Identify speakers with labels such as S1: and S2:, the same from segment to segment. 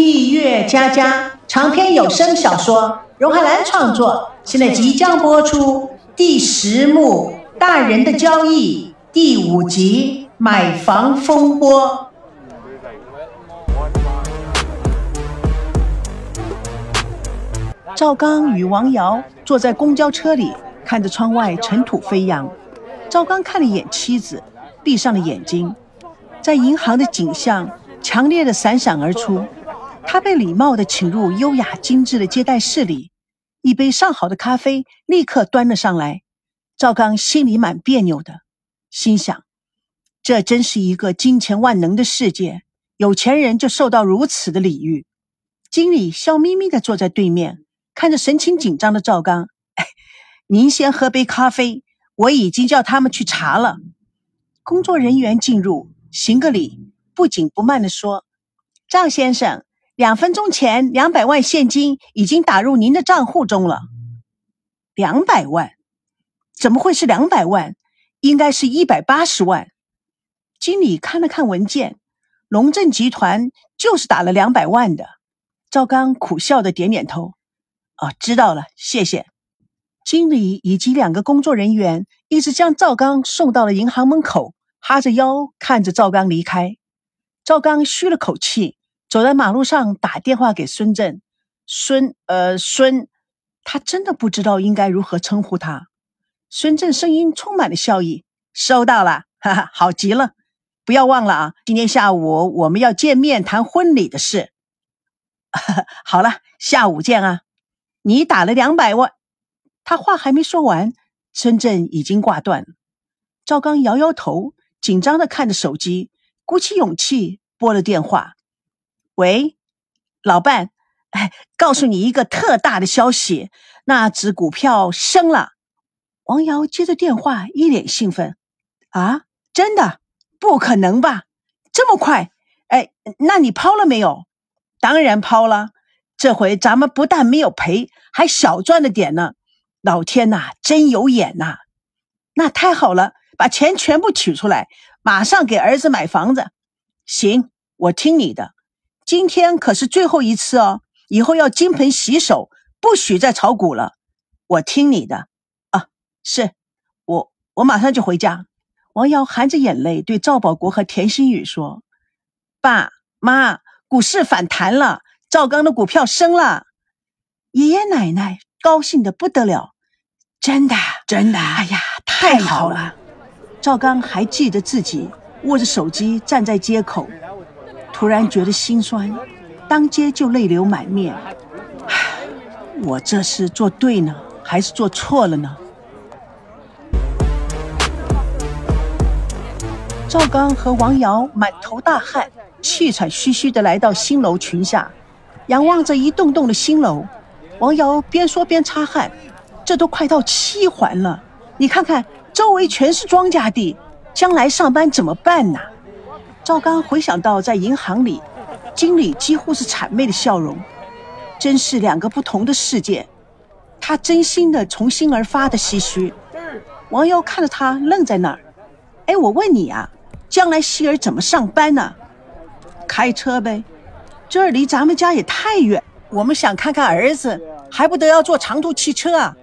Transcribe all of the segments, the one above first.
S1: 蜜月佳佳长篇有声小说，荣海兰创作，现在即将播出第十幕《大人的交易》第五集《买房风波》。赵刚与王瑶坐在公交车里，看着窗外尘土飞扬。赵刚看了一眼妻子，闭上了眼睛，在银行的景象强烈的闪闪而出。他被礼貌地请入优雅精致的接待室里，一杯上好的咖啡立刻端了上来。赵刚心里蛮别扭的，心想：这真是一个金钱万能的世界，有钱人就受到如此的礼遇。经理笑眯眯地坐在对面，看着神情紧张的赵刚：“，您先喝杯咖啡，我已经叫他们去查了。”工作人员进入，行个礼，不紧不慢地说：“赵先生。”两分钟前，两百万现金已经打入您的账户中了。两百万？怎么会是两百万？应该是一百八十万。经理看了看文件，龙正集团就是打了两百万的。赵刚苦笑的点点头：“哦，知道了，谢谢。”经理以及两个工作人员一直将赵刚送到了银行门口，哈着腰看着赵刚离开。赵刚吁了口气。走在马路上，打电话给孙振。孙，呃，孙，他真的不知道应该如何称呼他。孙振声音充满了笑意：“收到了，哈哈，好极了。不要忘了啊，今天下午我们要见面谈婚礼的事。好了，下午见啊。你打了两百万。”他话还没说完，孙振已经挂断了。赵刚摇摇头，紧张的看着手机，鼓起勇气拨了电话。喂，老伴，哎，告诉你一个特大的消息，那只股票升了。王瑶接着电话，一脸兴奋：“啊，真的？不可能吧？这么快？哎，那你抛了没有？当然抛了。这回咱们不但没有赔，还小赚了点呢。老天呐，真有眼呐！那太好了，把钱全部取出来，马上给儿子买房子。行，我听你的。”今天可是最后一次哦，以后要金盆洗手，不许再炒股了。我听你的啊，是我，我马上就回家。王瑶含着眼泪对赵保国和田心雨说：“爸妈，股市反弹了，赵刚的股票升了。”爷爷奶奶高兴的不得了，真的，真的，哎呀，太好了！赵刚还记得自己握着手机站在街口。突然觉得心酸，当街就泪流满面。我这是做对呢，还是做错了呢？赵刚和王瑶满头大汗，气喘吁吁的来到新楼群下，仰望着一栋栋的新楼。王瑶边说边擦汗：“这都快到七环了，你看看周围全是庄稼地，将来上班怎么办呢？”赵刚回想到在银行里，经理几乎是谄媚的笑容，真是两个不同的世界。他真心的从心而发的唏嘘。王瑶看着他愣在那儿。哎，我问你啊，将来希儿怎么上班呢？开车呗，这儿离咱们家也太远。我们想看看儿子，还不得要坐长途汽车啊？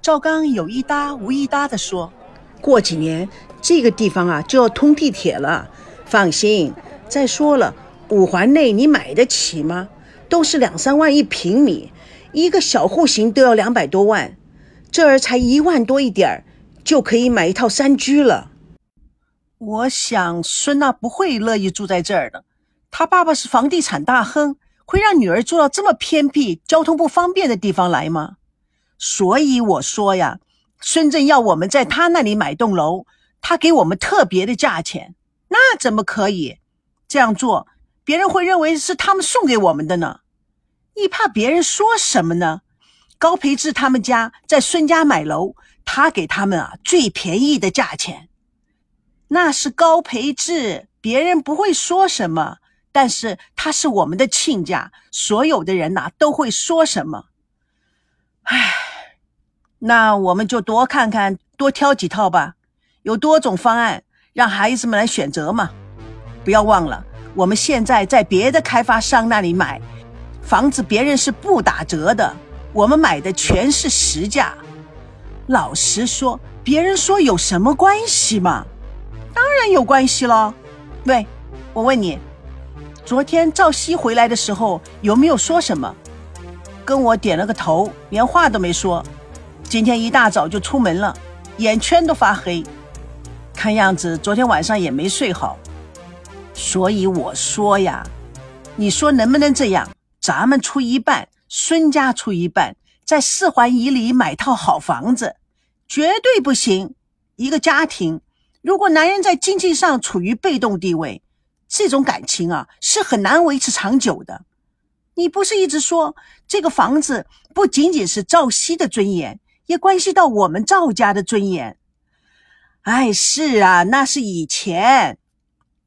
S1: 赵刚有一搭无一搭的说。过几年这个地方啊就要通地铁了。放心，再说了，五环内你买得起吗？都是两三万一平米，一个小户型都要两百多万，这儿才一万多一点，就可以买一套三居了。我想孙娜不会乐意住在这儿的，她爸爸是房地产大亨，会让女儿住到这么偏僻、交通不方便的地方来吗？所以我说呀，孙正要我们在他那里买栋楼，他给我们特别的价钱。那怎么可以这样做？别人会认为是他们送给我们的呢。你怕别人说什么呢？高培志他们家在孙家买楼，他给他们啊最便宜的价钱。那是高培志，别人不会说什么。但是他是我们的亲家，所有的人呐都会说什么。唉，那我们就多看看，多挑几套吧，有多种方案。让孩子们来选择嘛，不要忘了，我们现在在别的开发商那里买，房子别人是不打折的，我们买的全是实价。老实说，别人说有什么关系吗？当然有关系了。喂，我问你，昨天赵熙回来的时候有没有说什么？跟我点了个头，连话都没说。今天一大早就出门了，眼圈都发黑，看样子昨天晚上也没睡好。所以我说呀，你说能不能这样？咱们出一半，孙家出一半，在四环以里买套好房子，绝对不行。一个家庭，如果男人在经济上处于被动地位，这种感情啊是很难维持长久的。你不是一直说这个房子不仅仅是赵熙的尊严，也关系到我们赵家的尊严？哎，是啊，那是以前。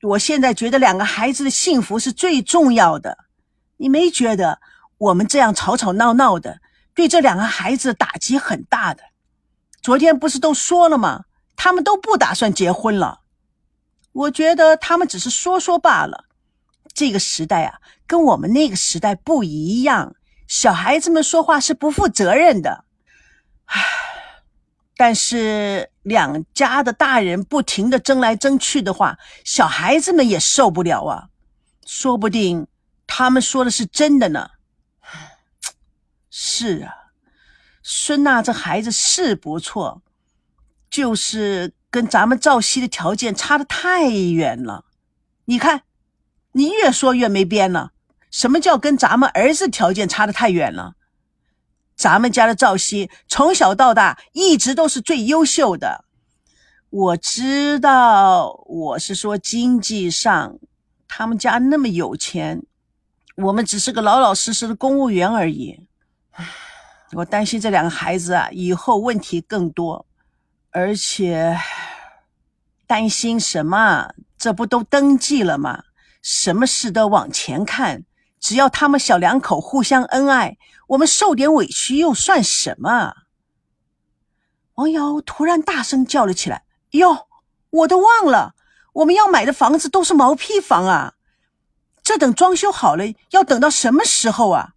S1: 我现在觉得两个孩子的幸福是最重要的，你没觉得我们这样吵吵闹闹的，对这两个孩子打击很大的？昨天不是都说了吗？他们都不打算结婚了。我觉得他们只是说说罢了。这个时代啊，跟我们那个时代不一样，小孩子们说话是不负责任的。唉。但是两家的大人不停的争来争去的话，小孩子们也受不了啊！说不定他们说的是真的呢。是啊，孙娜这孩子是不错，就是跟咱们赵熙的条件差的太远了。你看，你越说越没边了。什么叫跟咱们儿子条件差的太远了？咱们家的赵熙从小到大一直都是最优秀的。我知道，我是说经济上，他们家那么有钱，我们只是个老老实实的公务员而已。我担心这两个孩子啊，以后问题更多，而且担心什么？这不都登记了吗？什么事都往前看。只要他们小两口互相恩爱，我们受点委屈又算什么？王瑶突然大声叫了起来：“哟，我都忘了，我们要买的房子都是毛坯房啊！这等装修好了，要等到什么时候啊？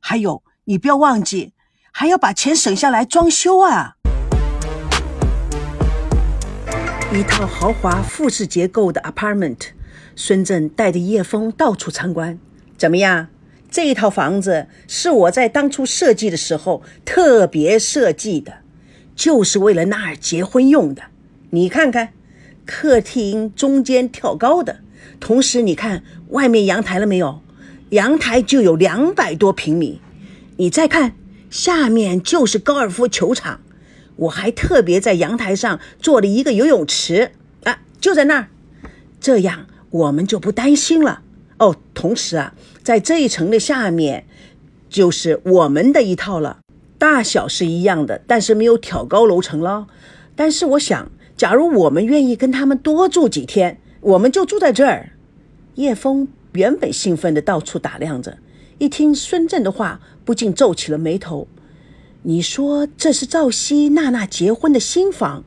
S1: 还有，你不要忘记，还要把钱省下来装修啊！”一套豪华复式结构的 apartment，孙正带着叶枫到处参观。怎么样？这一套房子是我在当初设计的时候特别设计的，就是为了那儿结婚用的。你看看，客厅中间挑高的，同时你看外面阳台了没有？阳台就有两百多平米。你再看下面就是高尔夫球场，我还特别在阳台上做了一个游泳池啊，就在那儿，这样我们就不担心了。哦，同时啊，在这一层的下面，就是我们的一套了，大小是一样的，但是没有挑高楼层了。但是我想，假如我们愿意跟他们多住几天，我们就住在这儿。叶枫原本兴奋的到处打量着，一听孙振的话，不禁皱起了眉头。你说这是赵熙娜娜结婚的新房？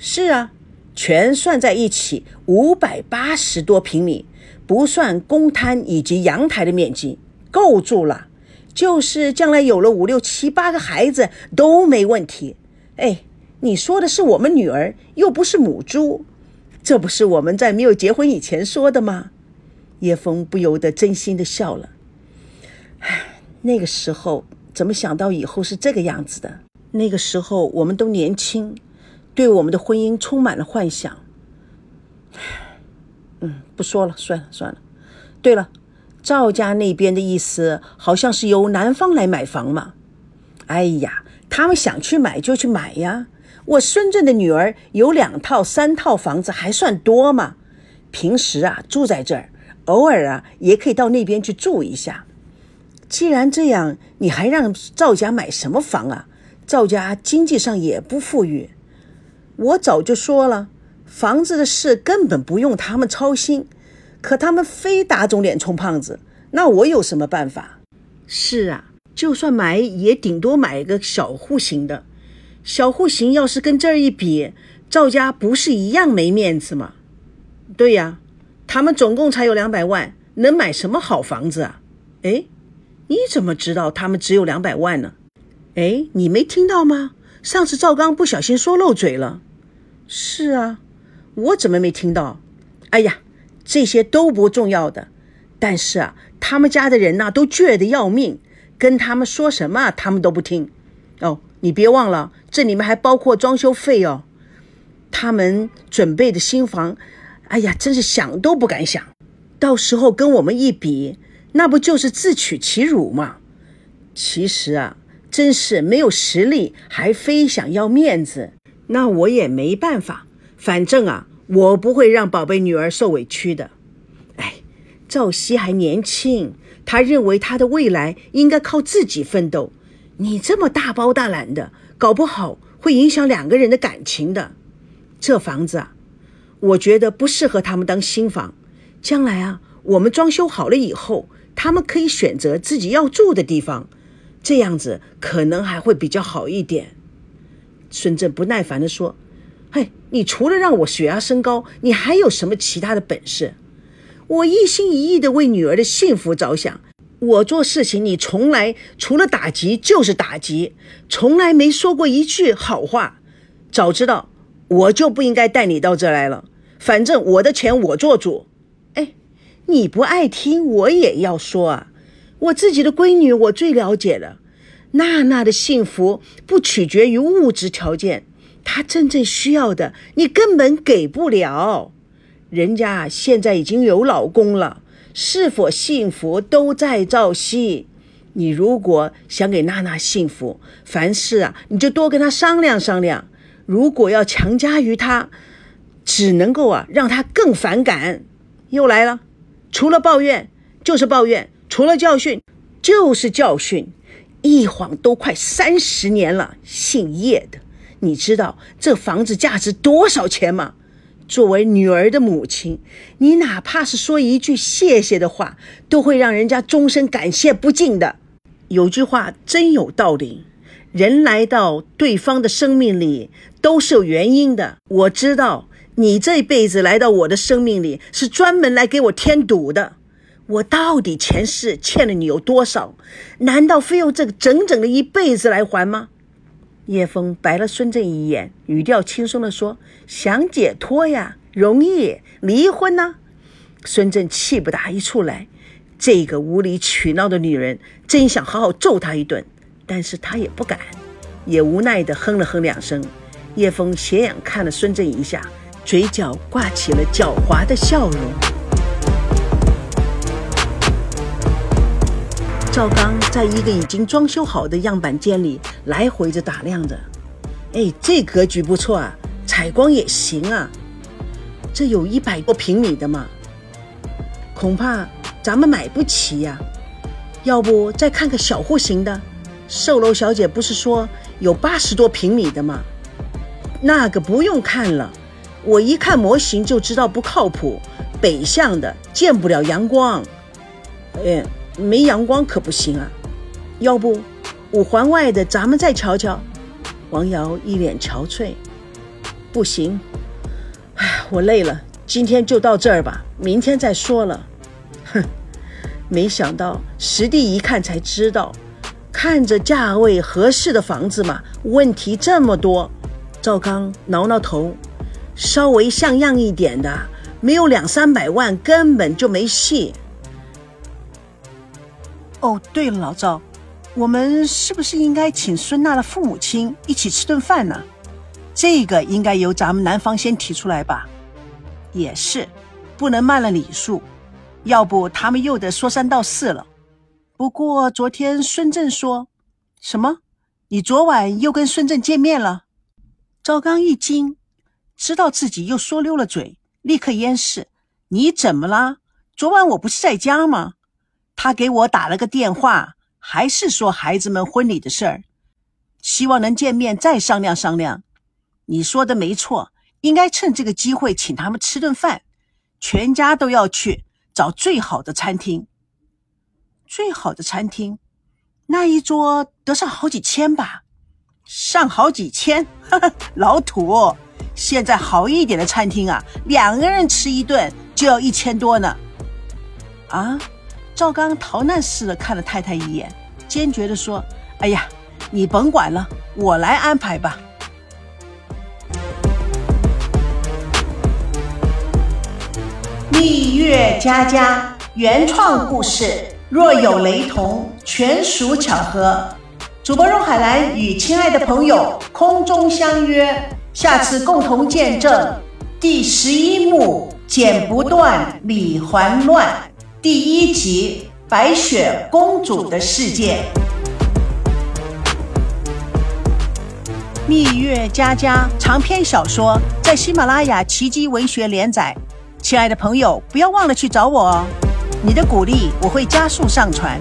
S1: 是啊，全算在一起，五百八十多平米。不算公摊以及阳台的面积，够住了。就是将来有了五六七八个孩子都没问题。哎，你说的是我们女儿，又不是母猪，这不是我们在没有结婚以前说的吗？叶枫不由得真心的笑了。唉，那个时候怎么想到以后是这个样子的？那个时候我们都年轻，对我们的婚姻充满了幻想。嗯，不说了，算了算了。对了，赵家那边的意思好像是由男方来买房嘛。哎呀，他们想去买就去买呀。我孙振的女儿有两套、三套房子，还算多嘛。平时啊住在这儿，偶尔啊也可以到那边去住一下。既然这样，你还让赵家买什么房啊？赵家经济上也不富裕。我早就说了。房子的事根本不用他们操心，可他们非打肿脸充胖子，那我有什么办法？是啊，就算买也顶多买一个小户型的，小户型要是跟这儿一比，赵家不是一样没面子吗？对呀，他们总共才有两百万，能买什么好房子啊？哎，你怎么知道他们只有两百万呢？哎，你没听到吗？上次赵刚不小心说漏嘴了。是啊，我怎么没听到？哎呀，这些都不重要的。但是啊，他们家的人呐都倔得要命，跟他们说什么他们都不听。哦，你别忘了，这里面还包括装修费哦。他们准备的新房，哎呀，真是想都不敢想。到时候跟我们一比，那不就是自取其辱吗？其实啊。真是没有实力，还非想要面子，那我也没办法。反正啊，我不会让宝贝女儿受委屈的。哎，赵熙还年轻，他认为他的未来应该靠自己奋斗。你这么大包大揽的，搞不好会影响两个人的感情的。这房子啊，我觉得不适合他们当新房。将来啊，我们装修好了以后，他们可以选择自己要住的地方。这样子可能还会比较好一点。孙正不耐烦地说：“嘿，你除了让我血压升高，你还有什么其他的本事？我一心一意的为女儿的幸福着想，我做事情你从来除了打击就是打击，从来没说过一句好话。早知道我就不应该带你到这来了。反正我的钱我做主。哎，你不爱听我也要说啊。”我自己的闺女，我最了解了。娜娜的幸福不取决于物质条件，她真正需要的，你根本给不了。人家现在已经有老公了，是否幸福都在朝夕。你如果想给娜娜幸福，凡事啊，你就多跟她商量商量。如果要强加于她，只能够啊，让她更反感。又来了，除了抱怨就是抱怨。除了教训，就是教训，一晃都快三十年了。姓叶的，你知道这房子价值多少钱吗？作为女儿的母亲，你哪怕是说一句谢谢的话，都会让人家终身感谢不尽的。有句话真有道理：人来到对方的生命里都是有原因的。我知道你这辈子来到我的生命里，是专门来给我添堵的。我到底前世欠了你有多少？难道非用这个整整的一辈子来还吗？叶枫白了孙正一眼，语调轻松地说：“想解脱呀，容易离婚呢。”孙正气不打一处来，这个无理取闹的女人，真想好好揍她一顿，但是他也不敢，也无奈地哼了哼两声。叶枫斜眼看了孙正一下，嘴角挂起了狡猾的笑容。赵刚在一个已经装修好的样板间里来回着打量着，哎，这格局不错啊，采光也行啊。这有一百多平米的嘛，恐怕咱们买不起呀。要不再看个小户型的？售楼小姐不是说有八十多平米的吗？那个不用看了，我一看模型就知道不靠谱，北向的见不了阳光。哎。没阳光可不行啊，要不五环外的咱们再瞧瞧。王瑶一脸憔悴，不行，哎，我累了，今天就到这儿吧，明天再说了。哼，没想到实地一看才知道，看着价位合适的房子嘛，问题这么多。赵刚挠挠头，稍微像样一点的，没有两三百万根本就没戏。哦，对了，老赵，我们是不是应该请孙娜的父母亲一起吃顿饭呢？这个应该由咱们男方先提出来吧。也是，不能慢了礼数，要不他们又得说三道四了。不过昨天孙正说什么？你昨晚又跟孙正见面了？赵刚一惊，知道自己又说溜了嘴，立刻掩饰：“你怎么了？昨晚我不是在家吗？”他给我打了个电话，还是说孩子们婚礼的事儿，希望能见面再商量商量。你说的没错，应该趁这个机会请他们吃顿饭，全家都要去找最好的餐厅。最好的餐厅，那一桌得上好几千吧？上好几千？老土！现在好一点的餐厅啊，两个人吃一顿就要一千多呢。啊？赵刚逃难似的看了太太一眼，坚决地说：“哎呀，你甭管了，我来安排吧。”蜜月佳佳原创故事，若有雷同，全属巧合。主播荣海兰与亲爱的朋友空中相约，下次共同见证第十一幕《剪不断，理还乱》第一集《白雪公主的世界》。蜜月佳佳长篇小说在喜马拉雅奇迹文学连载。亲爱的朋友，不要忘了去找我哦！你的鼓励，我会加速上传。